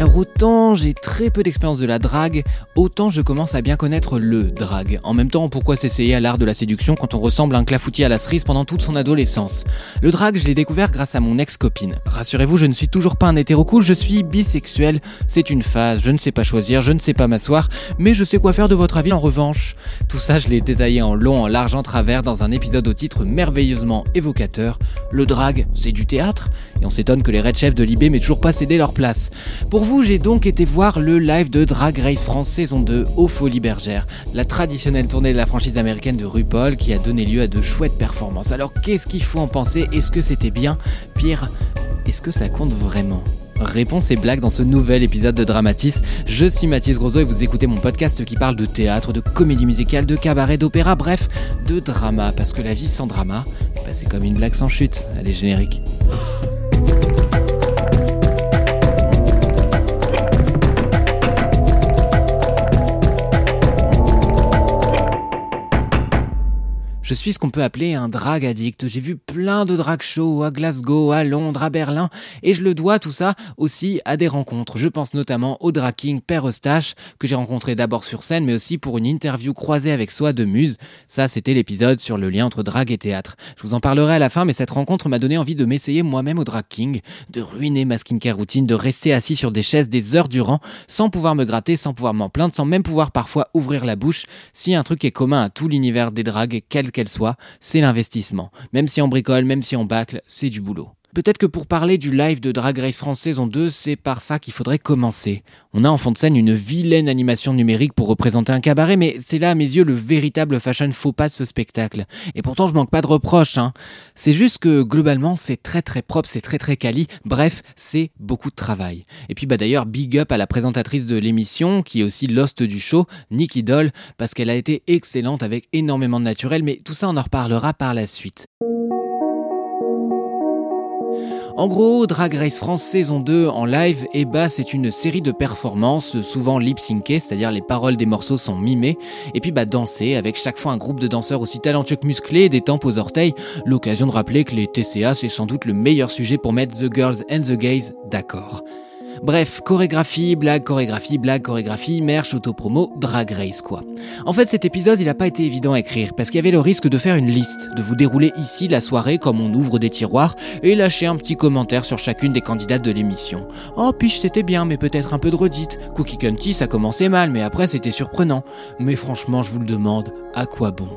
Alors autant j'ai très peu d'expérience de la drague, autant je commence à bien connaître le drag. En même temps, pourquoi s'essayer à l'art de la séduction quand on ressemble à un clafoutis à la cerise pendant toute son adolescence? Le drag, je l'ai découvert grâce à mon ex-copine. Rassurez-vous, je ne suis toujours pas un hétéro cool, je suis bisexuel. C'est une phase, je ne sais pas choisir, je ne sais pas m'asseoir, mais je sais quoi faire de votre avis en revanche. Tout ça, je l'ai détaillé en long, en large, en travers dans un épisode au titre merveilleusement évocateur. Le drag, c'est du théâtre Et on s'étonne que les red chefs de Libé m'aient toujours pas cédé leur place. J'ai donc été voir le live de Drag Race France saison 2 au Folies Bergère, la traditionnelle tournée de la franchise américaine de RuPaul qui a donné lieu à de chouettes performances. Alors qu'est-ce qu'il faut en penser? Est-ce que c'était bien? Pire, est-ce que ça compte vraiment? Réponse et blague dans ce nouvel épisode de Dramatis. Je suis Mathis Grosso et vous écoutez mon podcast qui parle de théâtre, de comédie musicale, de cabaret, d'opéra, bref, de drama. Parce que la vie sans drama, ben, c'est comme une blague sans chute. Allez, générique. Je suis ce qu'on peut appeler un drag addict. J'ai vu plein de drag shows à Glasgow, à Londres, à Berlin, et je le dois tout ça aussi à des rencontres. Je pense notamment au drag king Père Eustache, que j'ai rencontré d'abord sur scène, mais aussi pour une interview croisée avec Soi de Muse. Ça, c'était l'épisode sur le lien entre drag et théâtre. Je vous en parlerai à la fin, mais cette rencontre m'a donné envie de m'essayer moi-même au drag king, de ruiner ma skincare routine, de rester assis sur des chaises des heures durant, sans pouvoir me gratter, sans pouvoir m'en plaindre, sans même pouvoir parfois ouvrir la bouche. Si un truc est commun à tout l'univers des drags, quel soit, c'est l'investissement. Même si on bricole, même si on bâcle, c'est du boulot. Peut-être que pour parler du live de Drag Race France saison 2, c'est par ça qu'il faudrait commencer. On a en fond de scène une vilaine animation numérique pour représenter un cabaret, mais c'est là à mes yeux le véritable fashion faux pas de ce spectacle. Et pourtant je manque pas de reproches, hein. C'est juste que globalement c'est très très propre, c'est très très quali, bref, c'est beaucoup de travail. Et puis bah d'ailleurs big up à la présentatrice de l'émission, qui est aussi l'host du show, Nikki Doll, parce qu'elle a été excellente avec énormément de naturel, mais tout ça on en reparlera par la suite. En gros, Drag Race France saison 2 en live, et bah c'est une série de performances, souvent lip-syncées, c'est-à-dire les paroles des morceaux sont mimées, et puis bah danser avec chaque fois un groupe de danseurs aussi talentueux que musclés, des tempes aux orteils, l'occasion de rappeler que les TCA c'est sans doute le meilleur sujet pour mettre The Girls and the Gays d'accord. Bref, chorégraphie, blague, chorégraphie, blague, chorégraphie, merch, autopromo, drag race quoi. En fait cet épisode il n'a pas été évident à écrire parce qu'il y avait le risque de faire une liste, de vous dérouler ici la soirée comme on ouvre des tiroirs et lâcher un petit commentaire sur chacune des candidates de l'émission. Oh piche c'était bien mais peut-être un peu de redite. Cookie Cunty ça commençait mal mais après c'était surprenant. Mais franchement je vous le demande, à quoi bon?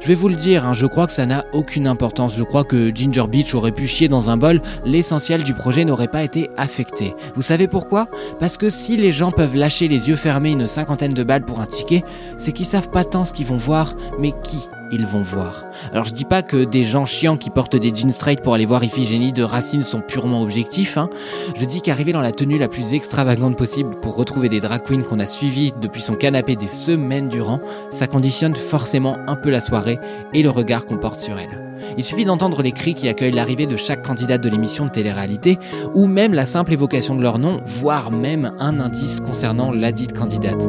Je vais vous le dire, hein, je crois que ça n'a aucune importance. Je crois que Ginger Beach aurait pu chier dans un bol, l'essentiel du projet n'aurait pas été affecté. Vous savez pourquoi? Parce que si les gens peuvent lâcher les yeux fermés une cinquantaine de balles pour un ticket, c'est qu'ils savent pas tant ce qu'ils vont voir, mais qui? Ils vont voir. Alors je dis pas que des gens chiants qui portent des jeans straight pour aller voir Iphigénie de Racine sont purement objectifs. Hein. Je dis qu'arriver dans la tenue la plus extravagante possible pour retrouver des drag queens qu'on a suivies depuis son canapé des semaines durant, ça conditionne forcément un peu la soirée et le regard qu'on porte sur elle. Il suffit d'entendre les cris qui accueillent l'arrivée de chaque candidate de l'émission de télé-réalité, ou même la simple évocation de leur nom, voire même un indice concernant la dite candidate.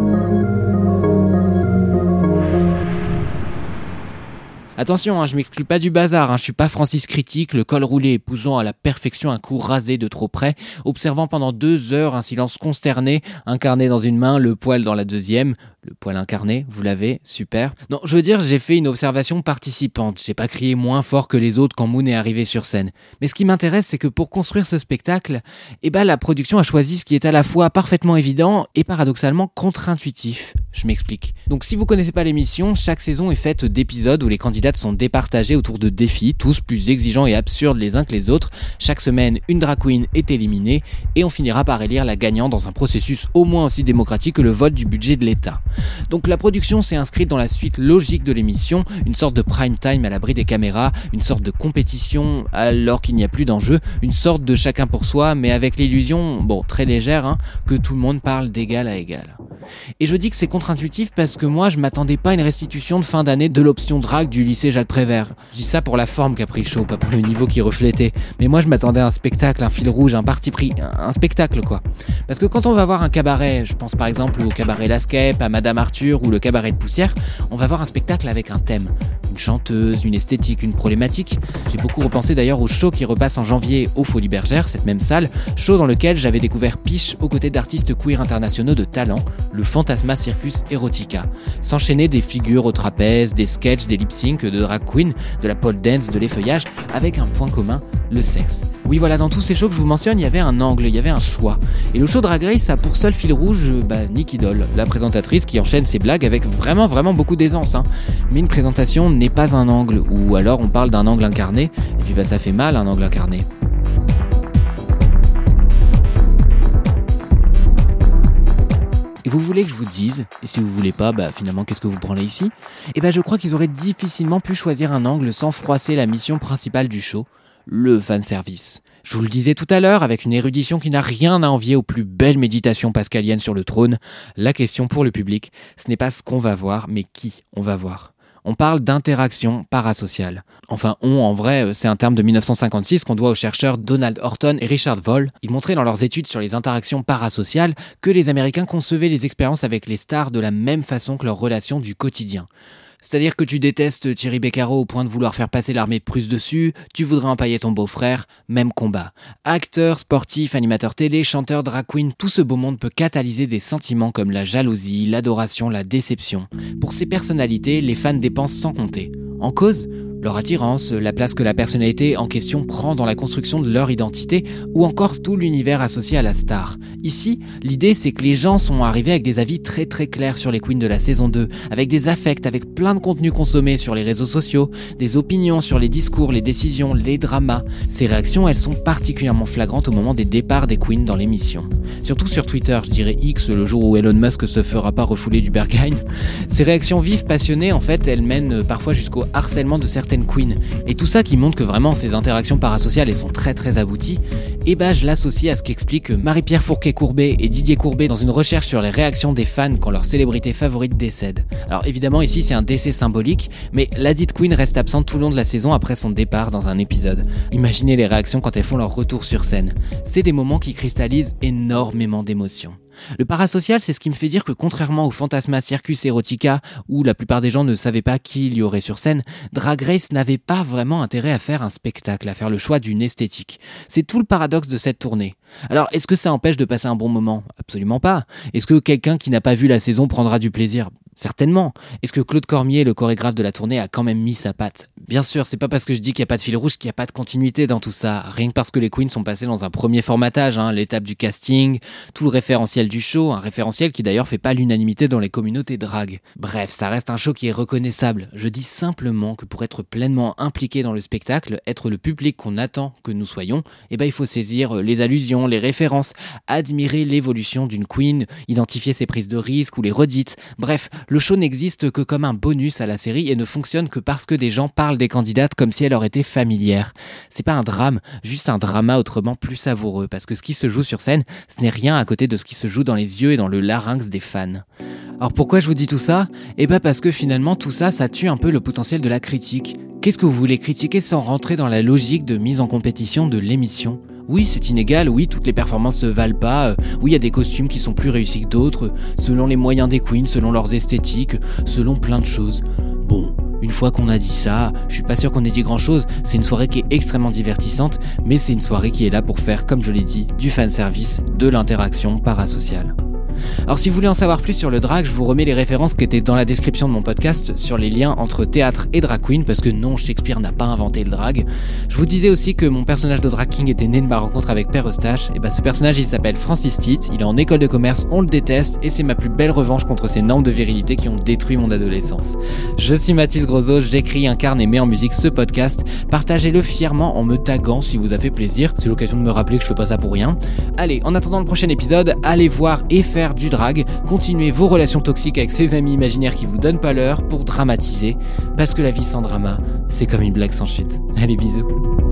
Attention, hein, je m'exclus pas du bazar, hein, je suis pas Francis Critique, le col roulé épousant à la perfection un coup rasé de trop près, observant pendant deux heures un silence consterné, incarné dans une main, le poil dans la deuxième, le poil incarné, vous l'avez, super. Non, je veux dire, j'ai fait une observation participante, j'ai pas crié moins fort que les autres quand Moon est arrivé sur scène. Mais ce qui m'intéresse, c'est que pour construire ce spectacle, eh ben, la production a choisi ce qui est à la fois parfaitement évident et paradoxalement contre-intuitif. Je m'explique. Donc si vous connaissez pas l'émission, chaque saison est faite d'épisodes où les candidates sont départagées autour de défis, tous plus exigeants et absurdes les uns que les autres. Chaque semaine, une drag queen est éliminée et on finira par élire la gagnante dans un processus au moins aussi démocratique que le vote du budget de l'État. Donc la production s'est inscrite dans la suite logique de l'émission, une sorte de prime time à l'abri des caméras, une sorte de compétition alors qu'il n'y a plus d'enjeu, une sorte de chacun pour soi, mais avec l'illusion, bon, très légère, hein, que tout le monde parle d'égal à égal. Et je dis que c'est contre-intuitif parce que moi je m'attendais pas à une restitution de fin d'année de l'option drague du lycée Jacques Prévert. Je dis ça pour la forme qu'a pris le show, pas pour le niveau qui reflétait. Mais moi je m'attendais à un spectacle, un fil rouge, un parti pris, un spectacle quoi. Parce que quand on va voir un cabaret, je pense par exemple au cabaret Lascape, à Madame Arthur ou le cabaret de poussière, on va voir un spectacle avec un thème. Une chanteuse, une esthétique, une problématique. J'ai beaucoup repensé d'ailleurs au show qui repasse en janvier au Folies Bergères, cette même salle, show dans lequel j'avais découvert Piche aux côtés d'artistes queer internationaux de talent, le Fantasma Circus Erotica. S'enchaîner des figures au trapèze, des sketchs, des lip sync, de drag queen, de la pole dance, de l'effeuillage, avec un point commun, le sexe. Oui voilà, dans tous ces shows que je vous mentionne, il y avait un angle, il y avait un choix. Et le show Drag Race a pour seul fil rouge, bah, Nick Idol, la présentatrice qui enchaîne ses blagues avec vraiment vraiment beaucoup d'aisance. Hein. Mais une présentation n'est pas un angle, ou alors on parle d'un angle incarné, et puis bah ça fait mal un angle incarné. Et vous voulez que je vous dise, et si vous voulez pas, bah finalement qu'est-ce que vous prenez ici? Eh ben je crois qu'ils auraient difficilement pu choisir un angle sans froisser la mission principale du show, le fanservice. Je vous le disais tout à l'heure, avec une érudition qui n'a rien à envier aux plus belles méditations pascaliennes sur le trône, la question pour le public, ce n'est pas ce qu'on va voir, mais qui on va voir on parle d'interaction parasociale. Enfin, on, en vrai, c'est un terme de 1956 qu'on doit aux chercheurs Donald Horton et Richard Voll. Ils montraient dans leurs études sur les interactions parasociales que les Américains concevaient les expériences avec les stars de la même façon que leurs relations du quotidien. C'est-à-dire que tu détestes Thierry Beccaro au point de vouloir faire passer l'armée de Prusse dessus, tu voudrais empailler ton beau-frère, même combat. Acteur, sportif, animateur télé, chanteur, drag queen, tout ce beau monde peut catalyser des sentiments comme la jalousie, l'adoration, la déception. Pour ces personnalités, les fans dépensent sans compter. En cause leur attirance, la place que la personnalité en question prend dans la construction de leur identité, ou encore tout l'univers associé à la star. Ici, l'idée c'est que les gens sont arrivés avec des avis très très clairs sur les queens de la saison 2, avec des affects, avec plein de contenus consommés sur les réseaux sociaux, des opinions sur les discours, les décisions, les dramas. Ces réactions, elles sont particulièrement flagrantes au moment des départs des queens dans l'émission. Surtout sur Twitter, je dirais X, le jour où Elon Musk se fera pas refouler du Berghain. Ces réactions vives, passionnées, en fait, elles mènent parfois jusqu'au harcèlement de Et tout ça qui montre que vraiment ces interactions parasociales sont très très abouties, et bah je l'associe à ce qu'explique Marie-Pierre Fourquet-Courbet et Didier Courbet dans une recherche sur les réactions des fans quand leur célébrité favorite décède. Alors évidemment ici c'est un décès symbolique, mais la dite Queen reste absente tout le long de la saison après son départ dans un épisode. Imaginez les réactions quand elles font leur retour sur scène. C'est des moments qui cristallisent énormément d'émotions. Le parasocial, c'est ce qui me fait dire que contrairement au Fantasma Circus Erotica, où la plupart des gens ne savaient pas qui il y aurait sur scène, Drag Race n'avait pas vraiment intérêt à faire un spectacle, à faire le choix d'une esthétique. C'est tout le paradoxe de cette tournée. Alors, est-ce que ça empêche de passer un bon moment? Absolument pas. Est-ce que quelqu'un qui n'a pas vu la saison prendra du plaisir? Certainement. Est-ce que Claude Cormier, le chorégraphe de la tournée, a quand même mis sa patte? Bien sûr, c'est pas parce que je dis qu'il n'y a pas de fil rouge qu'il n'y a pas de continuité dans tout ça. Rien que parce que les Queens sont passés dans un premier formatage, hein, l'étape du casting, tout le référentiel du show, un référentiel qui d'ailleurs fait pas l'unanimité dans les communautés drag. Bref, ça reste un show qui est reconnaissable. Je dis simplement que pour être pleinement impliqué dans le spectacle, être le public qu'on attend que nous soyons, eh ben il faut saisir les allusions, les références, admirer l'évolution d'une queen, identifier ses prises de risque ou les redites. Bref, le show n'existe que comme un bonus à la série et ne fonctionne que parce que des gens parlent des candidates comme si elles leur étaient familières. C'est pas un drame, juste un drama autrement plus savoureux, parce que ce qui se joue sur scène, ce n'est rien à côté de ce qui se joue dans les yeux et dans le larynx des fans. Alors pourquoi je vous dis tout ça? Eh bien parce que finalement tout ça, ça tue un peu le potentiel de la critique. Qu'est-ce que vous voulez critiquer sans rentrer dans la logique de mise en compétition de l'émission? Oui, c'est inégal, oui, toutes les performances se valent pas, euh, oui, il y a des costumes qui sont plus réussis que d'autres, selon les moyens des queens, selon leurs esthétiques, selon plein de choses. Bon, une fois qu'on a dit ça, je suis pas sûr qu'on ait dit grand chose, c'est une soirée qui est extrêmement divertissante, mais c'est une soirée qui est là pour faire, comme je l'ai dit, du fanservice, de l'interaction parasociale. Alors si vous voulez en savoir plus sur le drag, je vous remets les références qui étaient dans la description de mon podcast sur les liens entre théâtre et drag queen, parce que non, Shakespeare n'a pas inventé le drag. Je vous disais aussi que mon personnage de drag king était né de ma rencontre avec Père Eustache, et bah ce personnage il s'appelle Francis Titt, il est en école de commerce, on le déteste, et c'est ma plus belle revanche contre ces normes de virilité qui ont détruit mon adolescence. Je suis Mathis Grosot, j'écris, incarne et mets en musique ce podcast, partagez-le fièrement en me taguant si vous a fait plaisir, c'est l'occasion de me rappeler que je fais pas ça pour rien. Allez, en attendant le prochain épisode, allez voir et faire du drag, continuez vos relations toxiques avec ces amis imaginaires qui vous donnent pas l'heure pour dramatiser, parce que la vie sans drama, c'est comme une blague sans chute. Allez, bisous.